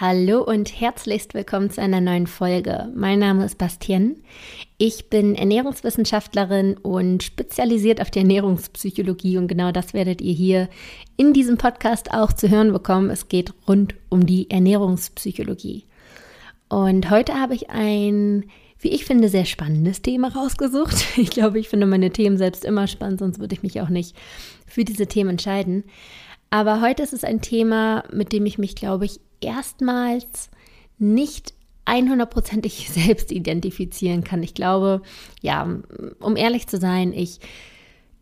Hallo und herzlichst willkommen zu einer neuen Folge. Mein Name ist Bastien. Ich bin Ernährungswissenschaftlerin und spezialisiert auf die Ernährungspsychologie und genau das werdet ihr hier in diesem Podcast auch zu hören bekommen. Es geht rund um die Ernährungspsychologie. Und heute habe ich ein, wie ich finde, sehr spannendes Thema rausgesucht. Ich glaube, ich finde meine Themen selbst immer spannend, sonst würde ich mich auch nicht für diese Themen entscheiden. Aber heute ist es ein Thema, mit dem ich mich, glaube ich, erstmals nicht 100%ig selbst identifizieren kann. Ich glaube, ja, um ehrlich zu sein, ich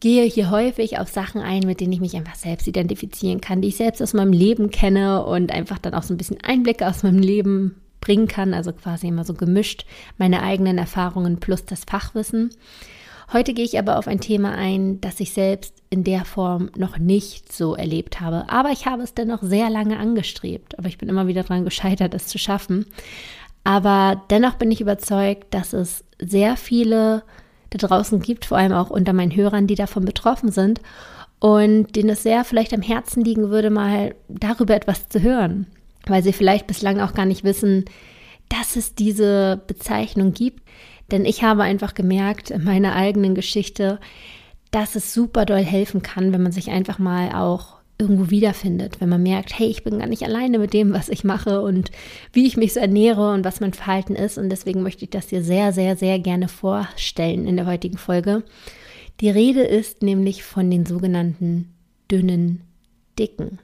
gehe hier häufig auf Sachen ein, mit denen ich mich einfach selbst identifizieren kann, die ich selbst aus meinem Leben kenne und einfach dann auch so ein bisschen Einblicke aus meinem Leben bringen kann, also quasi immer so gemischt meine eigenen Erfahrungen plus das Fachwissen. Heute gehe ich aber auf ein Thema ein, das ich selbst in der Form noch nicht so erlebt habe. Aber ich habe es dennoch sehr lange angestrebt. Aber ich bin immer wieder daran gescheitert, es zu schaffen. Aber dennoch bin ich überzeugt, dass es sehr viele da draußen gibt, vor allem auch unter meinen Hörern, die davon betroffen sind und denen es sehr vielleicht am Herzen liegen würde, mal darüber etwas zu hören, weil sie vielleicht bislang auch gar nicht wissen, dass es diese Bezeichnung gibt. Denn ich habe einfach gemerkt in meiner eigenen Geschichte, dass es super doll helfen kann, wenn man sich einfach mal auch irgendwo wiederfindet, wenn man merkt, hey, ich bin gar nicht alleine mit dem, was ich mache und wie ich mich so ernähre und was mein Verhalten ist. Und deswegen möchte ich das dir sehr, sehr, sehr gerne vorstellen in der heutigen Folge. Die Rede ist nämlich von den sogenannten dünnen Dicken.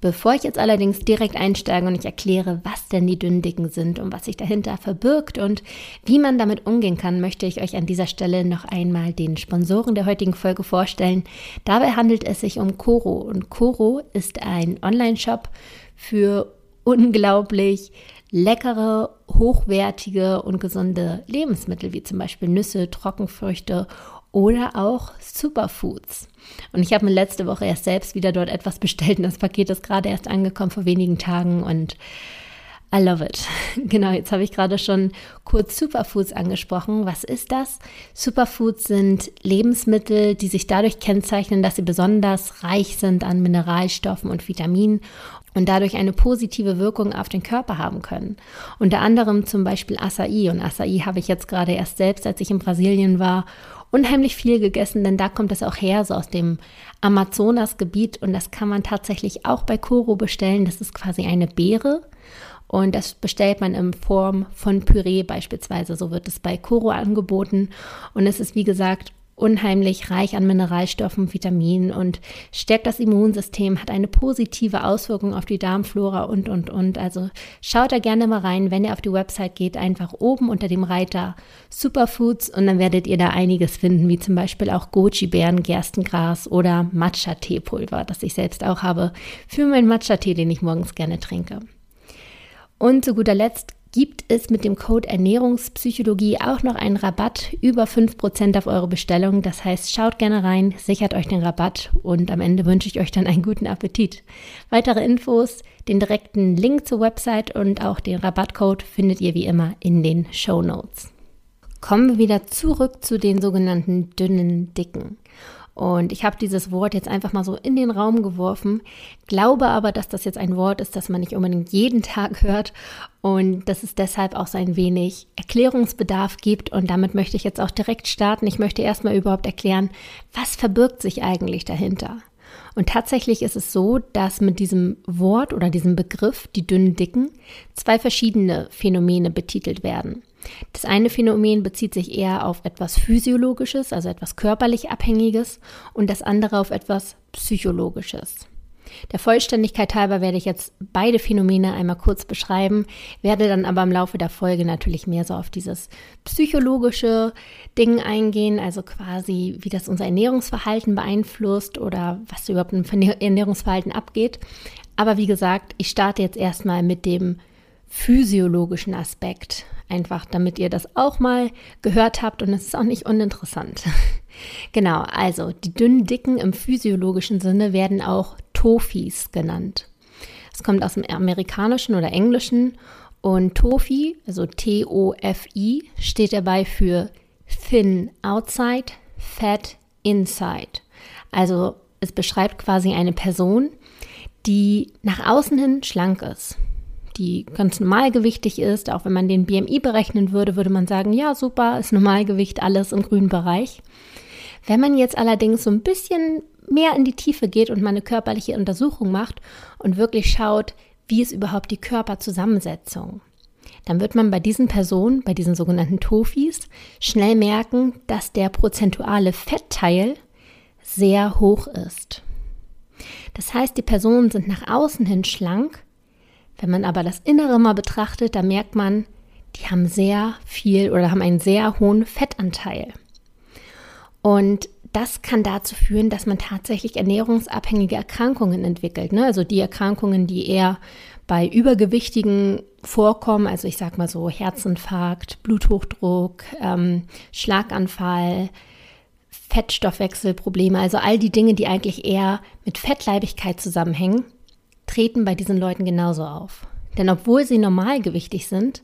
Bevor ich jetzt allerdings direkt einsteige und ich erkläre, was denn die dünnen Dicken sind und was sich dahinter verbirgt und wie man damit umgehen kann, möchte ich euch an dieser Stelle noch einmal den Sponsoren der heutigen Folge vorstellen. Dabei handelt es sich um Coro und Coro ist ein Online-Shop für unglaublich leckere, hochwertige und gesunde Lebensmittel wie zum Beispiel Nüsse, Trockenfrüchte oder auch Superfoods. Und ich habe mir letzte Woche erst selbst wieder dort etwas bestellt und das Paket ist gerade erst angekommen vor wenigen Tagen und I love it. Genau, jetzt habe ich gerade schon kurz Superfoods angesprochen. Was ist das? Superfoods sind Lebensmittel, die sich dadurch kennzeichnen, dass sie besonders reich sind an Mineralstoffen und Vitaminen und dadurch eine positive Wirkung auf den Körper haben können. Unter anderem zum Beispiel Acai. Und Acai habe ich jetzt gerade erst selbst, als ich in Brasilien war unheimlich viel gegessen, denn da kommt es auch her, so aus dem Amazonasgebiet. Und das kann man tatsächlich auch bei Koro bestellen. Das ist quasi eine Beere. Und das bestellt man in Form von Püree beispielsweise. So wird es bei Koro angeboten. Und es ist, wie gesagt, unheimlich reich an Mineralstoffen, Vitaminen und stärkt das Immunsystem, hat eine positive Auswirkung auf die Darmflora und, und, und. Also schaut da gerne mal rein, wenn ihr auf die Website geht, einfach oben unter dem Reiter Superfoods und dann werdet ihr da einiges finden, wie zum Beispiel auch Goji-Beeren, Gerstengras oder Matcha-Teepulver, das ich selbst auch habe für meinen Matcha-Tee, den ich morgens gerne trinke. Und zu guter Letzt gibt es mit dem Code Ernährungspsychologie auch noch einen Rabatt über 5% auf eure Bestellung. Das heißt, schaut gerne rein, sichert euch den Rabatt und am Ende wünsche ich euch dann einen guten Appetit. Weitere Infos, den direkten Link zur Website und auch den Rabattcode findet ihr wie immer in den Show Notes. Kommen wir wieder zurück zu den sogenannten dünnen Dicken. Und ich habe dieses Wort jetzt einfach mal so in den Raum geworfen, glaube aber, dass das jetzt ein Wort ist, das man nicht unbedingt jeden Tag hört und dass es deshalb auch so ein wenig Erklärungsbedarf gibt. Und damit möchte ich jetzt auch direkt starten. Ich möchte erstmal überhaupt erklären, was verbirgt sich eigentlich dahinter. Und tatsächlich ist es so, dass mit diesem Wort oder diesem Begriff, die dünnen Dicken, zwei verschiedene Phänomene betitelt werden. Das eine Phänomen bezieht sich eher auf etwas Physiologisches, also etwas körperlich Abhängiges, und das andere auf etwas Psychologisches. Der Vollständigkeit halber werde ich jetzt beide Phänomene einmal kurz beschreiben, werde dann aber im Laufe der Folge natürlich mehr so auf dieses psychologische Ding eingehen, also quasi, wie das unser Ernährungsverhalten beeinflusst oder was überhaupt im Ernährungsverhalten abgeht. Aber wie gesagt, ich starte jetzt erstmal mit dem physiologischen Aspekt Einfach damit ihr das auch mal gehört habt und es ist auch nicht uninteressant. genau, also die dünnen Dicken im physiologischen Sinne werden auch Tofis genannt. Es kommt aus dem amerikanischen oder englischen und Tofi, also T-O-F-I, steht dabei für thin outside, fat inside. Also es beschreibt quasi eine Person, die nach außen hin schlank ist die ganz normalgewichtig ist. Auch wenn man den BMI berechnen würde, würde man sagen, ja, super, ist Normalgewicht, alles im grünen Bereich. Wenn man jetzt allerdings so ein bisschen mehr in die Tiefe geht und mal eine körperliche Untersuchung macht und wirklich schaut, wie ist überhaupt die Körperzusammensetzung, dann wird man bei diesen Personen, bei diesen sogenannten Tofis, schnell merken, dass der prozentuale Fettteil sehr hoch ist. Das heißt, die Personen sind nach außen hin schlank. Wenn man aber das Innere mal betrachtet, dann merkt man, die haben sehr viel oder haben einen sehr hohen Fettanteil. Und das kann dazu führen, dass man tatsächlich ernährungsabhängige Erkrankungen entwickelt. Ne? Also die Erkrankungen, die eher bei Übergewichtigen vorkommen, also ich sag mal so Herzinfarkt, Bluthochdruck, ähm, Schlaganfall, Fettstoffwechselprobleme, also all die Dinge, die eigentlich eher mit Fettleibigkeit zusammenhängen, treten bei diesen Leuten genauso auf. Denn obwohl sie normalgewichtig sind,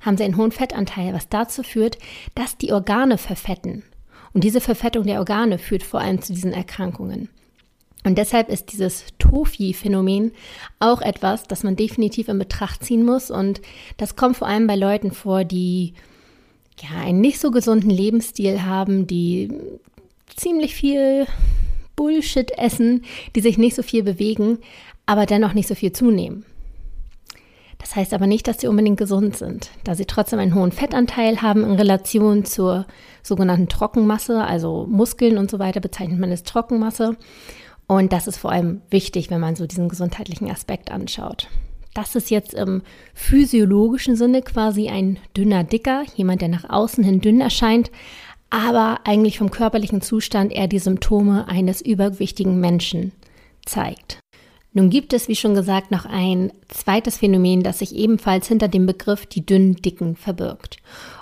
haben sie einen hohen Fettanteil, was dazu führt, dass die Organe verfetten. Und diese Verfettung der Organe führt vor allem zu diesen Erkrankungen. Und deshalb ist dieses Tofi-Phänomen auch etwas, das man definitiv in Betracht ziehen muss. Und das kommt vor allem bei Leuten vor, die ja einen nicht so gesunden Lebensstil haben, die ziemlich viel Bullshit essen, die sich nicht so viel bewegen, aber dennoch nicht so viel zunehmen. Das heißt aber nicht, dass sie unbedingt gesund sind, da sie trotzdem einen hohen Fettanteil haben in Relation zur sogenannten Trockenmasse, also Muskeln und so weiter bezeichnet man als Trockenmasse. Und das ist vor allem wichtig, wenn man so diesen gesundheitlichen Aspekt anschaut. Das ist jetzt im physiologischen Sinne quasi ein dünner Dicker, jemand, der nach außen hin dünn erscheint, aber eigentlich vom körperlichen Zustand eher die Symptome eines übergewichtigen Menschen zeigt. Nun gibt es, wie schon gesagt, noch ein zweites Phänomen, das sich ebenfalls hinter dem Begriff die dünnen Dicken verbirgt.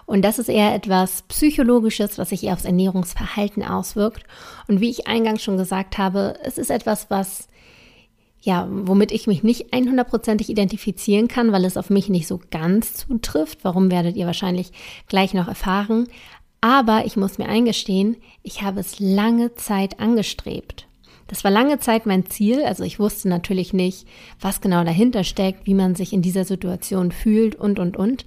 Und das ist eher etwas Psychologisches, was sich eher aufs Ernährungsverhalten auswirkt. Und wie ich eingangs schon gesagt habe, es ist etwas, was ja, womit ich mich nicht 100%ig identifizieren kann, weil es auf mich nicht so ganz zutrifft. Warum werdet ihr wahrscheinlich gleich noch erfahren? Aber ich muss mir eingestehen, ich habe es lange Zeit angestrebt. Das war lange Zeit mein Ziel. Also ich wusste natürlich nicht, was genau dahinter steckt, wie man sich in dieser Situation fühlt und, und, und.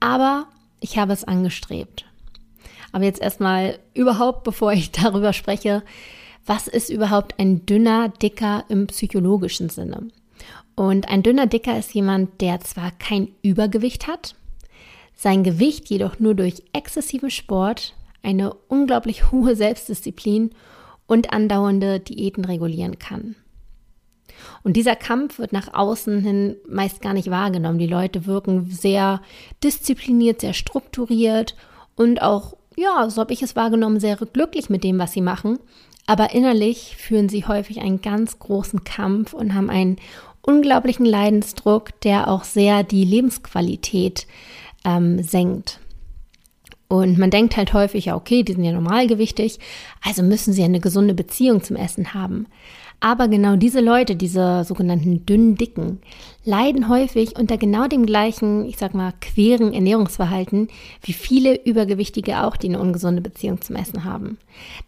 Aber ich habe es angestrebt. Aber jetzt erstmal überhaupt, bevor ich darüber spreche, was ist überhaupt ein dünner Dicker im psychologischen Sinne? Und ein dünner Dicker ist jemand, der zwar kein Übergewicht hat, sein Gewicht jedoch nur durch exzessiven Sport, eine unglaublich hohe Selbstdisziplin und andauernde Diäten regulieren kann. Und dieser Kampf wird nach außen hin meist gar nicht wahrgenommen. Die Leute wirken sehr diszipliniert, sehr strukturiert und auch, ja, so habe ich es wahrgenommen, sehr glücklich mit dem, was sie machen. Aber innerlich führen sie häufig einen ganz großen Kampf und haben einen unglaublichen Leidensdruck, der auch sehr die Lebensqualität ähm, senkt. Und man denkt halt häufig, ja, okay, die sind ja normalgewichtig, also müssen sie eine gesunde Beziehung zum Essen haben. Aber genau diese Leute, diese sogenannten dünnen Dicken, leiden häufig unter genau dem gleichen, ich sag mal, queren Ernährungsverhalten wie viele Übergewichtige auch, die eine ungesunde Beziehung zum Essen haben.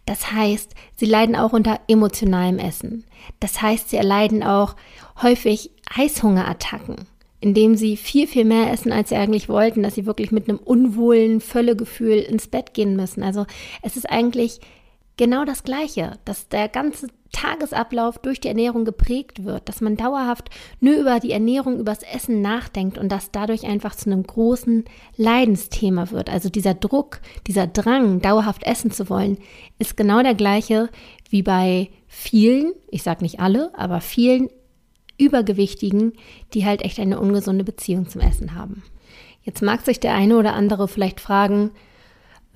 Das heißt, sie leiden auch unter emotionalem Essen. Das heißt, sie erleiden auch häufig Heißhungerattacken indem sie viel, viel mehr essen, als sie eigentlich wollten, dass sie wirklich mit einem unwohlen Völlegefühl ins Bett gehen müssen. Also es ist eigentlich genau das Gleiche, dass der ganze Tagesablauf durch die Ernährung geprägt wird, dass man dauerhaft nur über die Ernährung, übers Essen nachdenkt und das dadurch einfach zu einem großen Leidensthema wird. Also dieser Druck, dieser Drang, dauerhaft essen zu wollen, ist genau der gleiche wie bei vielen, ich sage nicht alle, aber vielen Übergewichtigen, die halt echt eine ungesunde Beziehung zum Essen haben. Jetzt mag sich der eine oder andere vielleicht fragen,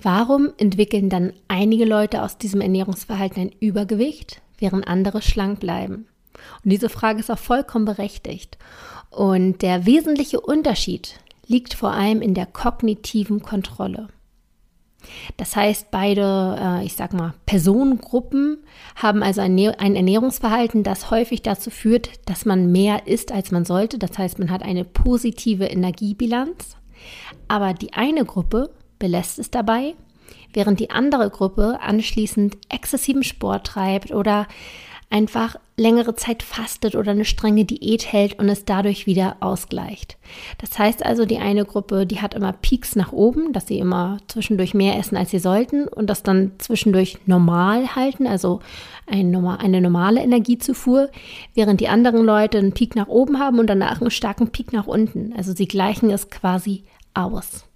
warum entwickeln dann einige Leute aus diesem Ernährungsverhalten ein Übergewicht, während andere schlank bleiben? Und diese Frage ist auch vollkommen berechtigt. Und der wesentliche Unterschied liegt vor allem in der kognitiven Kontrolle. Das heißt, beide, äh, ich sag mal, Personengruppen haben also ein, ein Ernährungsverhalten, das häufig dazu führt, dass man mehr isst, als man sollte. Das heißt, man hat eine positive Energiebilanz. Aber die eine Gruppe belässt es dabei, während die andere Gruppe anschließend exzessiven Sport treibt oder einfach längere Zeit fastet oder eine strenge Diät hält und es dadurch wieder ausgleicht. Das heißt also, die eine Gruppe, die hat immer Peaks nach oben, dass sie immer zwischendurch mehr essen, als sie sollten und das dann zwischendurch normal halten, also eine normale Energiezufuhr, während die anderen Leute einen Peak nach oben haben und danach einen starken Peak nach unten. Also sie gleichen es quasi aus.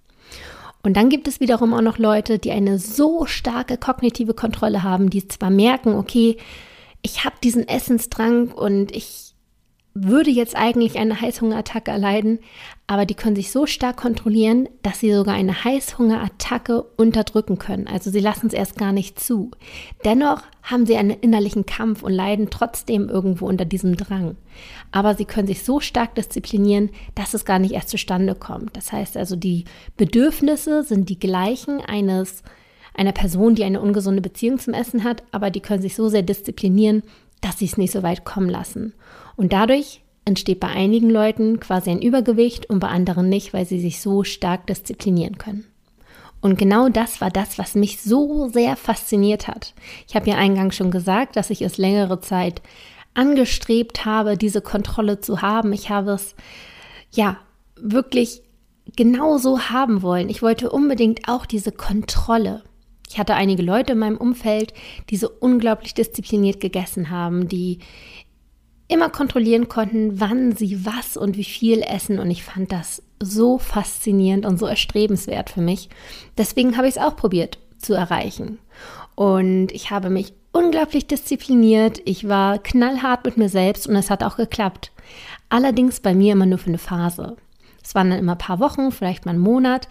Und dann gibt es wiederum auch noch Leute, die eine so starke kognitive Kontrolle haben, die zwar merken, okay, ich habe diesen Essensdrang und ich würde jetzt eigentlich eine Heißhungerattacke erleiden, aber die können sich so stark kontrollieren, dass sie sogar eine Heißhungerattacke unterdrücken können. Also sie lassen es erst gar nicht zu. Dennoch haben sie einen innerlichen Kampf und leiden trotzdem irgendwo unter diesem Drang. Aber sie können sich so stark disziplinieren, dass es gar nicht erst zustande kommt. Das heißt also, die Bedürfnisse sind die gleichen eines einer Person, die eine ungesunde Beziehung zum Essen hat, aber die können sich so sehr disziplinieren, dass sie es nicht so weit kommen lassen. Und dadurch entsteht bei einigen Leuten quasi ein Übergewicht und bei anderen nicht, weil sie sich so stark disziplinieren können. Und genau das war das, was mich so sehr fasziniert hat. Ich habe ja eingangs schon gesagt, dass ich es längere Zeit angestrebt habe, diese Kontrolle zu haben. Ich habe es ja wirklich genauso haben wollen. Ich wollte unbedingt auch diese Kontrolle. Ich hatte einige Leute in meinem Umfeld, die so unglaublich diszipliniert gegessen haben, die immer kontrollieren konnten, wann sie was und wie viel essen. Und ich fand das so faszinierend und so erstrebenswert für mich. Deswegen habe ich es auch probiert zu erreichen. Und ich habe mich unglaublich diszipliniert. Ich war knallhart mit mir selbst und es hat auch geklappt. Allerdings bei mir immer nur für eine Phase. Es waren dann immer ein paar Wochen, vielleicht mal einen Monat.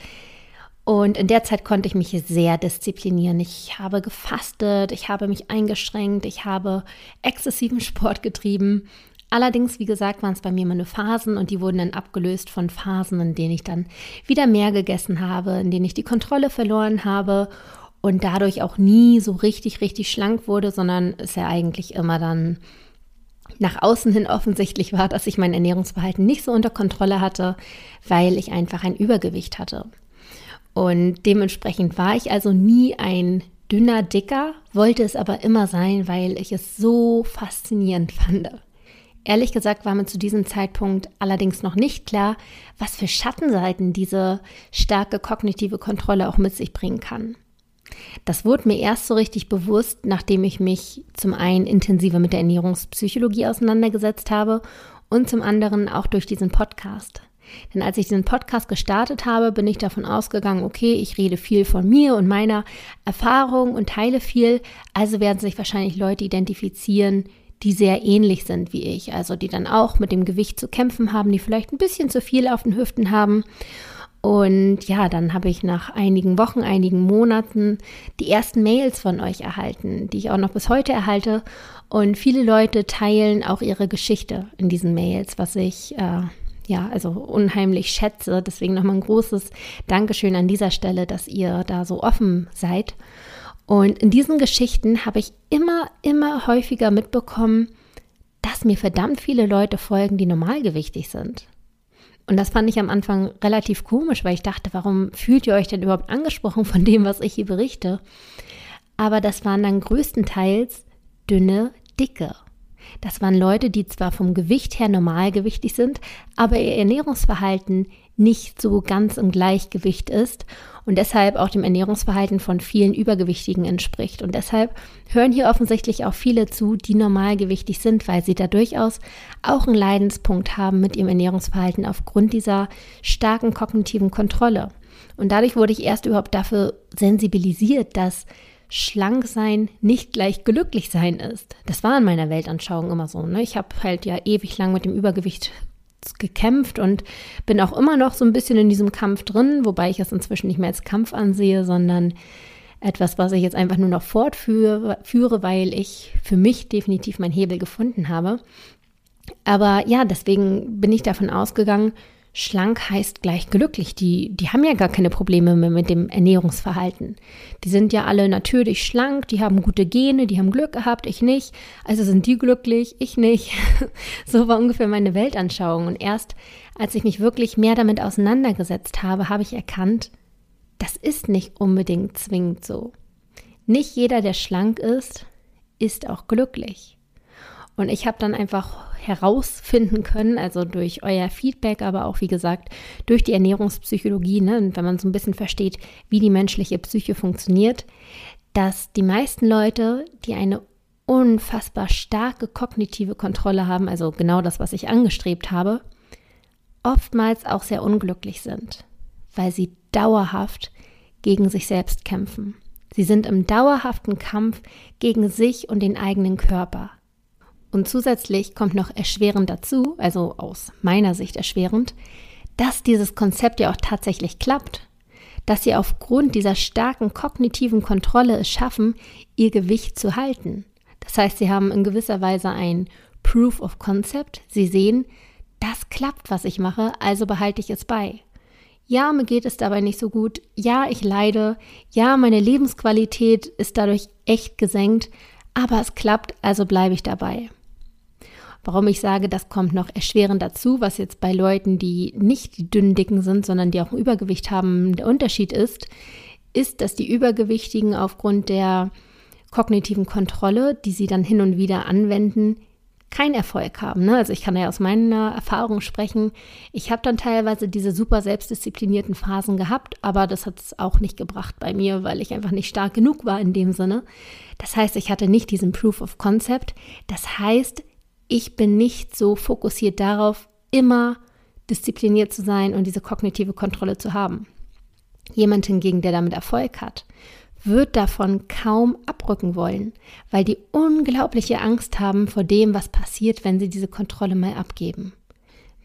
Und in der Zeit konnte ich mich sehr disziplinieren. Ich habe gefastet, ich habe mich eingeschränkt, ich habe exzessiven Sport getrieben. Allerdings, wie gesagt, waren es bei mir immer nur Phasen und die wurden dann abgelöst von Phasen, in denen ich dann wieder mehr gegessen habe, in denen ich die Kontrolle verloren habe und dadurch auch nie so richtig, richtig schlank wurde, sondern es ja eigentlich immer dann nach außen hin offensichtlich war, dass ich mein Ernährungsverhalten nicht so unter Kontrolle hatte, weil ich einfach ein Übergewicht hatte. Und dementsprechend war ich also nie ein dünner Dicker, wollte es aber immer sein, weil ich es so faszinierend fand. Ehrlich gesagt war mir zu diesem Zeitpunkt allerdings noch nicht klar, was für Schattenseiten diese starke kognitive Kontrolle auch mit sich bringen kann. Das wurde mir erst so richtig bewusst, nachdem ich mich zum einen intensiver mit der Ernährungspsychologie auseinandergesetzt habe und zum anderen auch durch diesen Podcast. Denn als ich diesen Podcast gestartet habe, bin ich davon ausgegangen, okay, ich rede viel von mir und meiner Erfahrung und teile viel, also werden sich wahrscheinlich Leute identifizieren, die sehr ähnlich sind wie ich, also die dann auch mit dem Gewicht zu kämpfen haben, die vielleicht ein bisschen zu viel auf den Hüften haben. Und ja, dann habe ich nach einigen Wochen, einigen Monaten die ersten Mails von euch erhalten, die ich auch noch bis heute erhalte. Und viele Leute teilen auch ihre Geschichte in diesen Mails, was ich äh, ja, also unheimlich schätze. Deswegen nochmal ein großes Dankeschön an dieser Stelle, dass ihr da so offen seid. Und in diesen Geschichten habe ich immer, immer häufiger mitbekommen, dass mir verdammt viele Leute folgen, die normalgewichtig sind. Und das fand ich am Anfang relativ komisch, weil ich dachte, warum fühlt ihr euch denn überhaupt angesprochen von dem, was ich hier berichte? Aber das waren dann größtenteils dünne, dicke. Das waren Leute, die zwar vom Gewicht her normalgewichtig sind, aber ihr Ernährungsverhalten nicht so ganz im Gleichgewicht ist und deshalb auch dem Ernährungsverhalten von vielen Übergewichtigen entspricht. Und deshalb hören hier offensichtlich auch viele zu, die normalgewichtig sind, weil sie da durchaus auch einen Leidenspunkt haben mit ihrem Ernährungsverhalten aufgrund dieser starken kognitiven Kontrolle. Und dadurch wurde ich erst überhaupt dafür sensibilisiert, dass schlank sein nicht gleich glücklich sein ist. Das war in meiner Weltanschauung immer so. Ne? Ich habe halt ja ewig lang mit dem Übergewicht gekämpft und bin auch immer noch so ein bisschen in diesem Kampf drin, wobei ich es inzwischen nicht mehr als Kampf ansehe, sondern etwas, was ich jetzt einfach nur noch fortführe, führe, weil ich für mich definitiv meinen Hebel gefunden habe. Aber ja, deswegen bin ich davon ausgegangen, Schlank heißt gleich glücklich. Die, die haben ja gar keine Probleme mehr mit dem Ernährungsverhalten. Die sind ja alle natürlich schlank, die haben gute Gene, die haben Glück gehabt, ich nicht. Also sind die glücklich, ich nicht. so war ungefähr meine Weltanschauung. Und erst als ich mich wirklich mehr damit auseinandergesetzt habe, habe ich erkannt, das ist nicht unbedingt zwingend so. Nicht jeder, der schlank ist, ist auch glücklich. Und ich habe dann einfach herausfinden können, also durch euer Feedback, aber auch wie gesagt durch die Ernährungspsychologie, ne, und wenn man so ein bisschen versteht, wie die menschliche Psyche funktioniert, dass die meisten Leute, die eine unfassbar starke kognitive Kontrolle haben, also genau das, was ich angestrebt habe, oftmals auch sehr unglücklich sind, weil sie dauerhaft gegen sich selbst kämpfen. Sie sind im dauerhaften Kampf gegen sich und den eigenen Körper. Und zusätzlich kommt noch erschwerend dazu, also aus meiner Sicht erschwerend, dass dieses Konzept ja auch tatsächlich klappt, dass sie aufgrund dieser starken kognitiven Kontrolle es schaffen, ihr Gewicht zu halten. Das heißt, sie haben in gewisser Weise ein Proof of Concept. Sie sehen, das klappt, was ich mache, also behalte ich es bei. Ja, mir geht es dabei nicht so gut. Ja, ich leide. Ja, meine Lebensqualität ist dadurch echt gesenkt. Aber es klappt, also bleibe ich dabei. Warum ich sage, das kommt noch erschwerend dazu, was jetzt bei Leuten, die nicht die dünnen Dicken sind, sondern die auch Übergewicht haben, der Unterschied ist, ist, dass die Übergewichtigen aufgrund der kognitiven Kontrolle, die sie dann hin und wieder anwenden, keinen Erfolg haben. Ne? Also ich kann ja aus meiner Erfahrung sprechen. Ich habe dann teilweise diese super selbstdisziplinierten Phasen gehabt, aber das hat es auch nicht gebracht bei mir, weil ich einfach nicht stark genug war in dem Sinne. Das heißt, ich hatte nicht diesen Proof of Concept. Das heißt, ich bin nicht so fokussiert darauf, immer diszipliniert zu sein und diese kognitive Kontrolle zu haben. Jemand hingegen, der damit Erfolg hat, wird davon kaum abrücken wollen, weil die unglaubliche Angst haben vor dem, was passiert, wenn sie diese Kontrolle mal abgeben.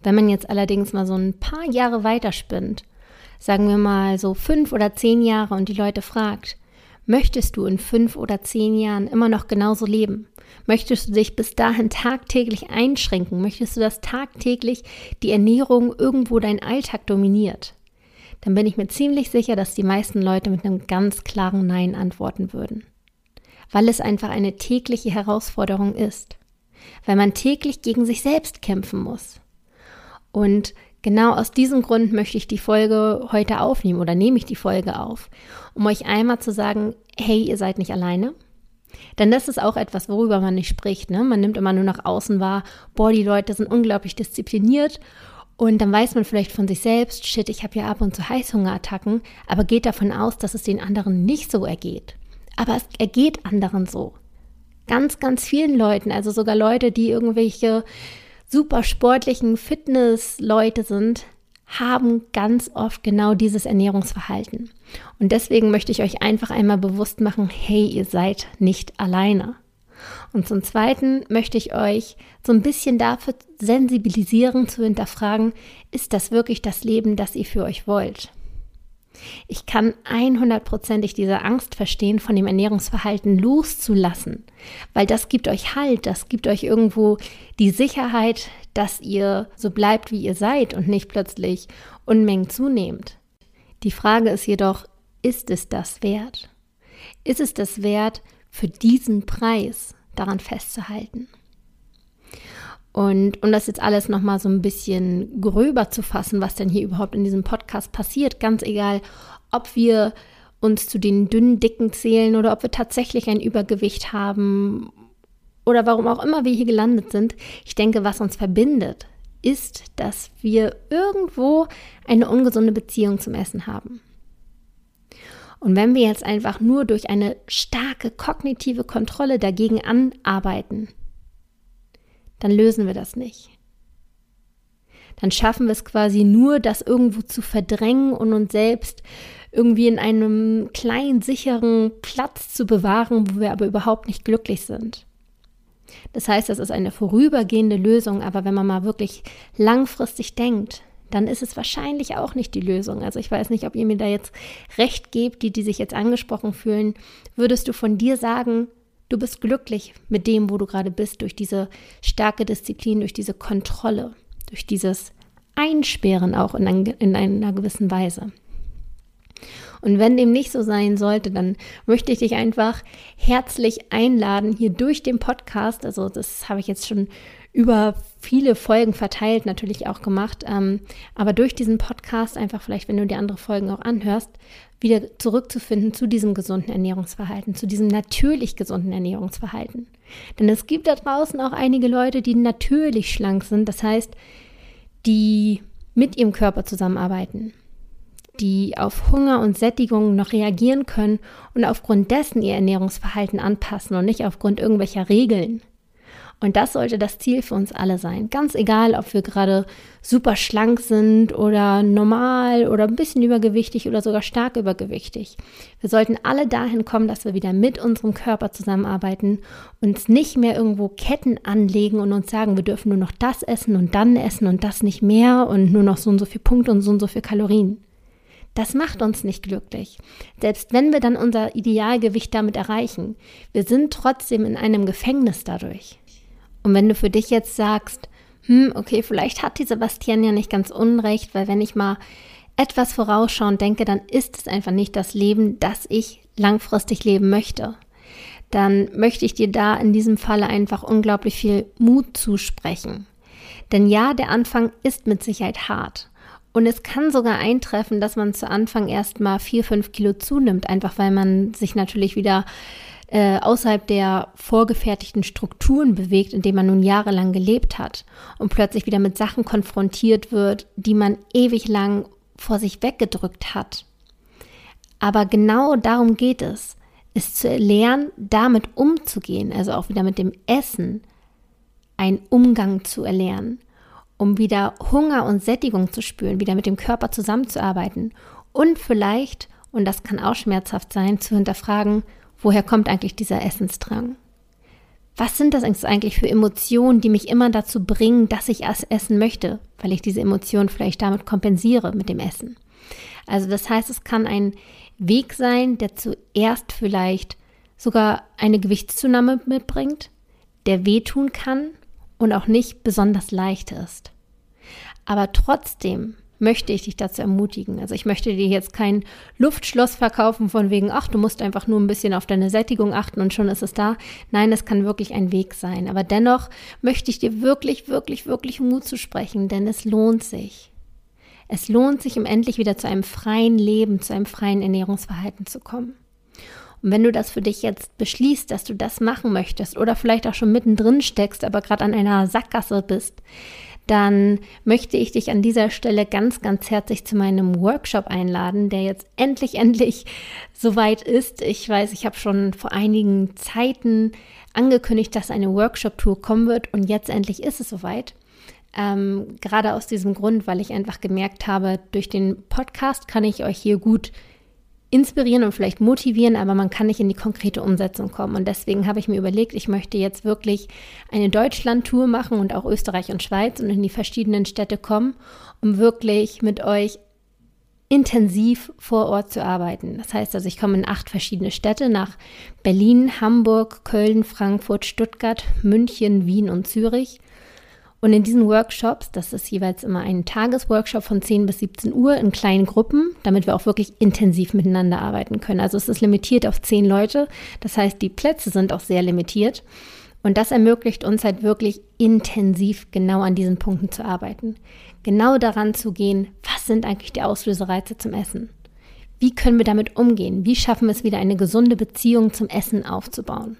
Wenn man jetzt allerdings mal so ein paar Jahre weiterspinnt, sagen wir mal so fünf oder zehn Jahre und die Leute fragt, möchtest du in fünf oder zehn Jahren immer noch genauso leben? Möchtest du dich bis dahin tagtäglich einschränken? Möchtest du, dass tagtäglich die Ernährung irgendwo deinen Alltag dominiert? Dann bin ich mir ziemlich sicher, dass die meisten Leute mit einem ganz klaren Nein antworten würden. Weil es einfach eine tägliche Herausforderung ist. Weil man täglich gegen sich selbst kämpfen muss. Und genau aus diesem Grund möchte ich die Folge heute aufnehmen oder nehme ich die Folge auf, um euch einmal zu sagen, hey, ihr seid nicht alleine. Denn das ist auch etwas, worüber man nicht spricht. Ne? Man nimmt immer nur nach außen wahr, boah, die Leute sind unglaublich diszipliniert und dann weiß man vielleicht von sich selbst, shit, ich habe ja ab und zu Heißhungerattacken, aber geht davon aus, dass es den anderen nicht so ergeht. Aber es ergeht anderen so. Ganz, ganz vielen Leuten, also sogar Leute, die irgendwelche super sportlichen Fitness-Leute sind, haben ganz oft genau dieses Ernährungsverhalten. Und deswegen möchte ich euch einfach einmal bewusst machen, hey, ihr seid nicht alleine. Und zum Zweiten möchte ich euch so ein bisschen dafür sensibilisieren, zu hinterfragen, ist das wirklich das Leben, das ihr für euch wollt? Ich kann 100%ig diese Angst verstehen, von dem Ernährungsverhalten loszulassen, weil das gibt euch Halt, das gibt euch irgendwo die Sicherheit, dass ihr so bleibt, wie ihr seid und nicht plötzlich Unmengen zunehmt. Die Frage ist jedoch, ist es das wert? Ist es das wert, für diesen Preis daran festzuhalten. Und um das jetzt alles nochmal so ein bisschen gröber zu fassen, was denn hier überhaupt in diesem Podcast passiert, ganz egal, ob wir uns zu den dünnen, dicken zählen oder ob wir tatsächlich ein Übergewicht haben oder warum auch immer wir hier gelandet sind, ich denke, was uns verbindet, ist, dass wir irgendwo eine ungesunde Beziehung zum Essen haben. Und wenn wir jetzt einfach nur durch eine starke kognitive Kontrolle dagegen anarbeiten, dann lösen wir das nicht. Dann schaffen wir es quasi nur, das irgendwo zu verdrängen und uns selbst irgendwie in einem kleinen, sicheren Platz zu bewahren, wo wir aber überhaupt nicht glücklich sind. Das heißt, das ist eine vorübergehende Lösung, aber wenn man mal wirklich langfristig denkt, dann ist es wahrscheinlich auch nicht die Lösung. Also ich weiß nicht, ob ihr mir da jetzt recht gebt, die, die sich jetzt angesprochen fühlen. Würdest du von dir sagen, du bist glücklich mit dem, wo du gerade bist, durch diese starke Disziplin, durch diese Kontrolle, durch dieses Einsperren auch in, ein, in einer gewissen Weise? Und wenn dem nicht so sein sollte, dann möchte ich dich einfach herzlich einladen, hier durch den Podcast, also das habe ich jetzt schon über viele Folgen verteilt natürlich auch gemacht. Ähm, aber durch diesen Podcast, einfach vielleicht, wenn du die anderen Folgen auch anhörst, wieder zurückzufinden zu diesem gesunden Ernährungsverhalten, zu diesem natürlich gesunden Ernährungsverhalten. Denn es gibt da draußen auch einige Leute, die natürlich schlank sind, das heißt, die mit ihrem Körper zusammenarbeiten, die auf Hunger und Sättigung noch reagieren können und aufgrund dessen ihr Ernährungsverhalten anpassen und nicht aufgrund irgendwelcher Regeln. Und das sollte das Ziel für uns alle sein. Ganz egal, ob wir gerade super schlank sind oder normal oder ein bisschen übergewichtig oder sogar stark übergewichtig. Wir sollten alle dahin kommen, dass wir wieder mit unserem Körper zusammenarbeiten, uns nicht mehr irgendwo Ketten anlegen und uns sagen, wir dürfen nur noch das essen und dann essen und das nicht mehr und nur noch so und so viel Punkte und so und so viel Kalorien. Das macht uns nicht glücklich. Selbst wenn wir dann unser Idealgewicht damit erreichen, wir sind trotzdem in einem Gefängnis dadurch. Und wenn du für dich jetzt sagst, hm, okay, vielleicht hat die Sebastian ja nicht ganz unrecht, weil wenn ich mal etwas vorausschauend denke, dann ist es einfach nicht das Leben, das ich langfristig leben möchte. Dann möchte ich dir da in diesem Falle einfach unglaublich viel Mut zusprechen. Denn ja, der Anfang ist mit Sicherheit hart. Und es kann sogar eintreffen, dass man zu Anfang erst mal vier, fünf Kilo zunimmt, einfach weil man sich natürlich wieder äh, außerhalb der vorgefertigten Strukturen bewegt, in denen man nun jahrelang gelebt hat und plötzlich wieder mit Sachen konfrontiert wird, die man ewig lang vor sich weggedrückt hat. Aber genau darum geht es, es zu lernen, damit umzugehen, also auch wieder mit dem Essen einen Umgang zu erlernen, um wieder Hunger und Sättigung zu spüren, wieder mit dem Körper zusammenzuarbeiten und vielleicht, und das kann auch schmerzhaft sein, zu hinterfragen, Woher kommt eigentlich dieser Essensdrang? Was sind das eigentlich für Emotionen, die mich immer dazu bringen, dass ich es essen möchte, weil ich diese Emotionen vielleicht damit kompensiere mit dem Essen? Also das heißt, es kann ein Weg sein, der zuerst vielleicht sogar eine Gewichtszunahme mitbringt, der wehtun kann und auch nicht besonders leicht ist. Aber trotzdem möchte ich dich dazu ermutigen. Also ich möchte dir jetzt kein Luftschloss verkaufen von wegen, ach, du musst einfach nur ein bisschen auf deine Sättigung achten und schon ist es da. Nein, es kann wirklich ein Weg sein. Aber dennoch möchte ich dir wirklich, wirklich, wirklich Mut zu sprechen, denn es lohnt sich. Es lohnt sich, um endlich wieder zu einem freien Leben, zu einem freien Ernährungsverhalten zu kommen. Und wenn du das für dich jetzt beschließt, dass du das machen möchtest oder vielleicht auch schon mittendrin steckst, aber gerade an einer Sackgasse bist, dann möchte ich dich an dieser Stelle ganz, ganz herzlich zu meinem Workshop einladen, der jetzt endlich, endlich soweit ist. Ich weiß, ich habe schon vor einigen Zeiten angekündigt, dass eine Workshop-Tour kommen wird und jetzt endlich ist es soweit. Ähm, gerade aus diesem Grund, weil ich einfach gemerkt habe, durch den Podcast kann ich euch hier gut inspirieren und vielleicht motivieren, aber man kann nicht in die konkrete Umsetzung kommen. Und deswegen habe ich mir überlegt, ich möchte jetzt wirklich eine Deutschland-Tour machen und auch Österreich und Schweiz und in die verschiedenen Städte kommen, um wirklich mit euch intensiv vor Ort zu arbeiten. Das heißt also, ich komme in acht verschiedene Städte nach Berlin, Hamburg, Köln, Frankfurt, Stuttgart, München, Wien und Zürich und in diesen Workshops, das ist jeweils immer ein Tagesworkshop von 10 bis 17 Uhr in kleinen Gruppen, damit wir auch wirklich intensiv miteinander arbeiten können. Also es ist limitiert auf 10 Leute. Das heißt, die Plätze sind auch sehr limitiert. Und das ermöglicht uns halt wirklich intensiv genau an diesen Punkten zu arbeiten. Genau daran zu gehen, was sind eigentlich die Auslösereize zum Essen? Wie können wir damit umgehen? Wie schaffen wir es wieder eine gesunde Beziehung zum Essen aufzubauen?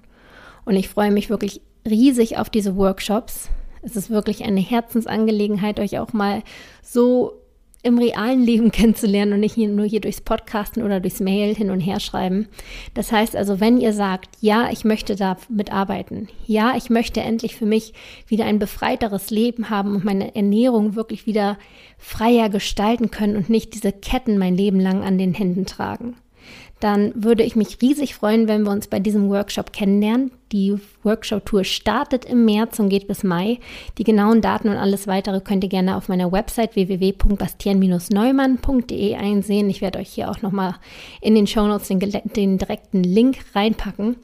Und ich freue mich wirklich riesig auf diese Workshops. Es ist wirklich eine Herzensangelegenheit, euch auch mal so im realen Leben kennenzulernen und nicht nur hier durchs Podcasten oder durchs Mail hin und her schreiben. Das heißt also, wenn ihr sagt, ja, ich möchte da mitarbeiten, ja, ich möchte endlich für mich wieder ein befreiteres Leben haben und meine Ernährung wirklich wieder freier gestalten können und nicht diese Ketten mein Leben lang an den Händen tragen, dann würde ich mich riesig freuen, wenn wir uns bei diesem Workshop kennenlernen. Die Workshop-Tour startet im März und geht bis Mai. Die genauen Daten und alles weitere könnt ihr gerne auf meiner Website www.bastian-neumann.de einsehen. Ich werde euch hier auch nochmal in den Shownotes den, den direkten Link reinpacken.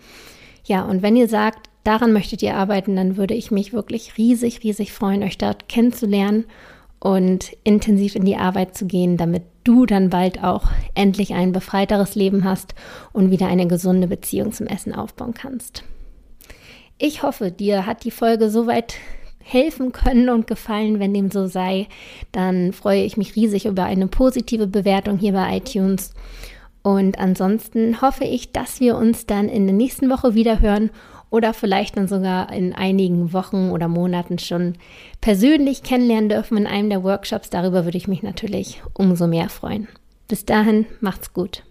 Ja, und wenn ihr sagt, daran möchtet ihr arbeiten, dann würde ich mich wirklich riesig, riesig freuen, euch dort kennenzulernen und intensiv in die Arbeit zu gehen, damit du dann bald auch endlich ein befreiteres Leben hast und wieder eine gesunde Beziehung zum Essen aufbauen kannst. Ich hoffe, dir hat die Folge soweit helfen können und gefallen. Wenn dem so sei, dann freue ich mich riesig über eine positive Bewertung hier bei iTunes. Und ansonsten hoffe ich, dass wir uns dann in der nächsten Woche wieder hören oder vielleicht dann sogar in einigen Wochen oder Monaten schon persönlich kennenlernen dürfen in einem der Workshops. Darüber würde ich mich natürlich umso mehr freuen. Bis dahin, macht's gut.